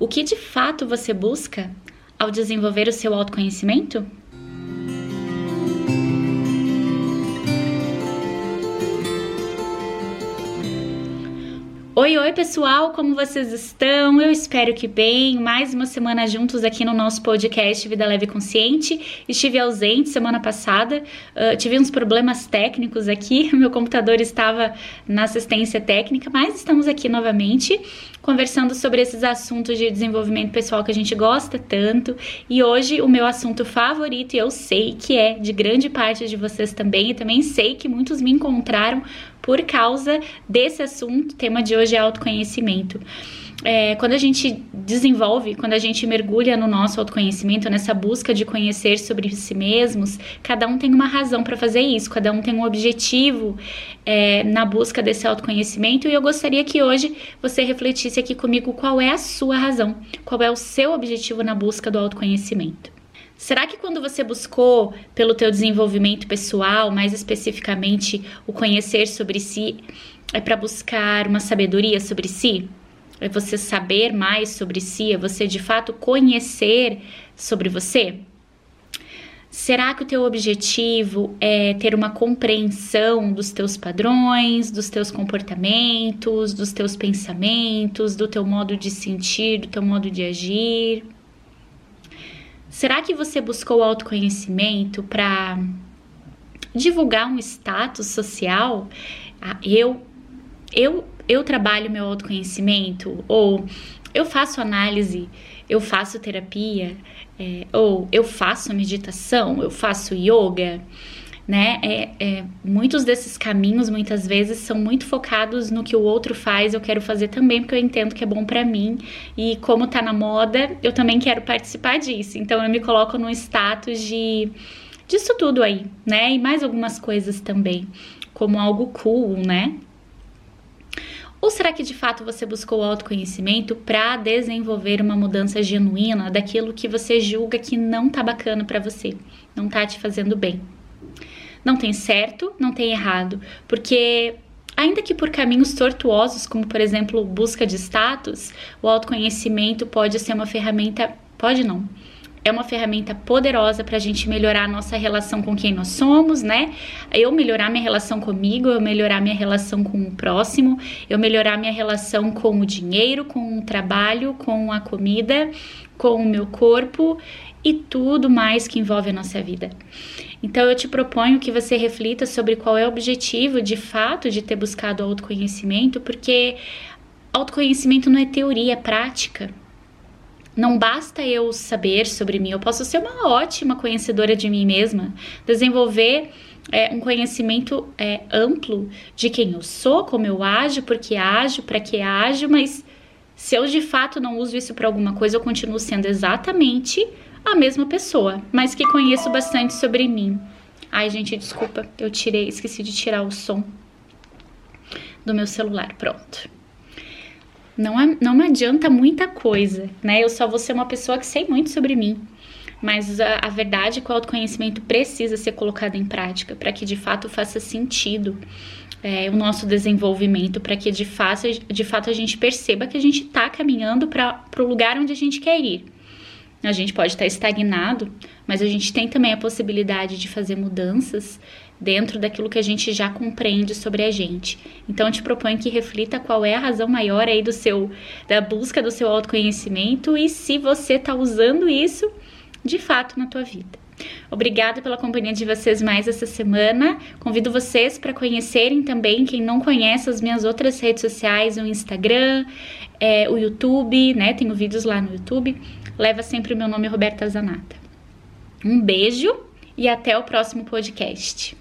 O que de fato você busca ao desenvolver o seu autoconhecimento? Oi, oi pessoal, como vocês estão? Eu espero que bem. Mais uma semana juntos aqui no nosso podcast Vida Leve Consciente. Estive ausente semana passada, uh, tive uns problemas técnicos aqui, meu computador estava na assistência técnica, mas estamos aqui novamente conversando sobre esses assuntos de desenvolvimento pessoal que a gente gosta tanto. E hoje o meu assunto favorito, e eu sei que é de grande parte de vocês também, e também sei que muitos me encontraram por causa desse assunto. O tema de hoje é autoconhecimento. É, quando a gente desenvolve, quando a gente mergulha no nosso autoconhecimento, nessa busca de conhecer sobre si mesmos, cada um tem uma razão para fazer isso, cada um tem um objetivo é, na busca desse autoconhecimento. E eu gostaria que hoje você refletisse aqui comigo qual é a sua razão, qual é o seu objetivo na busca do autoconhecimento. Será que quando você buscou pelo teu desenvolvimento pessoal, mais especificamente o conhecer sobre si, é para buscar uma sabedoria sobre si? É você saber mais sobre si? É você de fato conhecer sobre você? Será que o teu objetivo é ter uma compreensão dos teus padrões, dos teus comportamentos, dos teus pensamentos, do teu modo de sentir, do teu modo de agir? Será que você buscou autoconhecimento para divulgar um status social? Ah, eu, eu, eu trabalho meu autoconhecimento? Ou eu faço análise, eu faço terapia, é, ou eu faço meditação, eu faço yoga né? É, é, muitos desses caminhos, muitas vezes, são muito focados no que o outro faz, eu quero fazer também, porque eu entendo que é bom para mim. E como tá na moda, eu também quero participar disso. Então eu me coloco num status de disso tudo aí, né? E mais algumas coisas também, como algo cool, né? Ou será que de fato você buscou o autoconhecimento para desenvolver uma mudança genuína daquilo que você julga que não tá bacana para você, não tá te fazendo bem? Não tem certo, não tem errado, porque ainda que por caminhos tortuosos, como por exemplo busca de status, o autoconhecimento pode ser uma ferramenta, pode não, é uma ferramenta poderosa para a gente melhorar a nossa relação com quem nós somos, né? Eu melhorar minha relação comigo, eu melhorar minha relação com o próximo, eu melhorar minha relação com o dinheiro, com o trabalho, com a comida, com o meu corpo e tudo mais que envolve a nossa vida. Então eu te proponho que você reflita sobre qual é o objetivo de fato de ter buscado autoconhecimento, porque autoconhecimento não é teoria, é prática. Não basta eu saber sobre mim, eu posso ser uma ótima conhecedora de mim mesma, desenvolver é, um conhecimento é, amplo de quem eu sou, como eu ajo, por que ajo, para que ajo, mas se eu de fato não uso isso para alguma coisa, eu continuo sendo exatamente a mesma pessoa, mas que conheço bastante sobre mim. Ai, gente, desculpa, eu tirei, esqueci de tirar o som do meu celular. Pronto. Não, não me adianta muita coisa, né? Eu só vou ser uma pessoa que sei muito sobre mim. Mas a, a verdade é que o autoconhecimento precisa ser colocado em prática para que de fato faça sentido é, o nosso desenvolvimento, para que de fato, de fato a gente perceba que a gente está caminhando para o lugar onde a gente quer ir. A gente pode estar estagnado, mas a gente tem também a possibilidade de fazer mudanças dentro daquilo que a gente já compreende sobre a gente. Então eu te proponho que reflita qual é a razão maior aí do seu da busca do seu autoconhecimento e se você está usando isso de fato na tua vida. Obrigada pela companhia de vocês mais essa semana. Convido vocês para conhecerem também, quem não conhece, as minhas outras redes sociais, o Instagram, é, o YouTube, né? Tenho vídeos lá no YouTube leva sempre o meu nome Roberta Zanata. Um beijo e até o próximo podcast.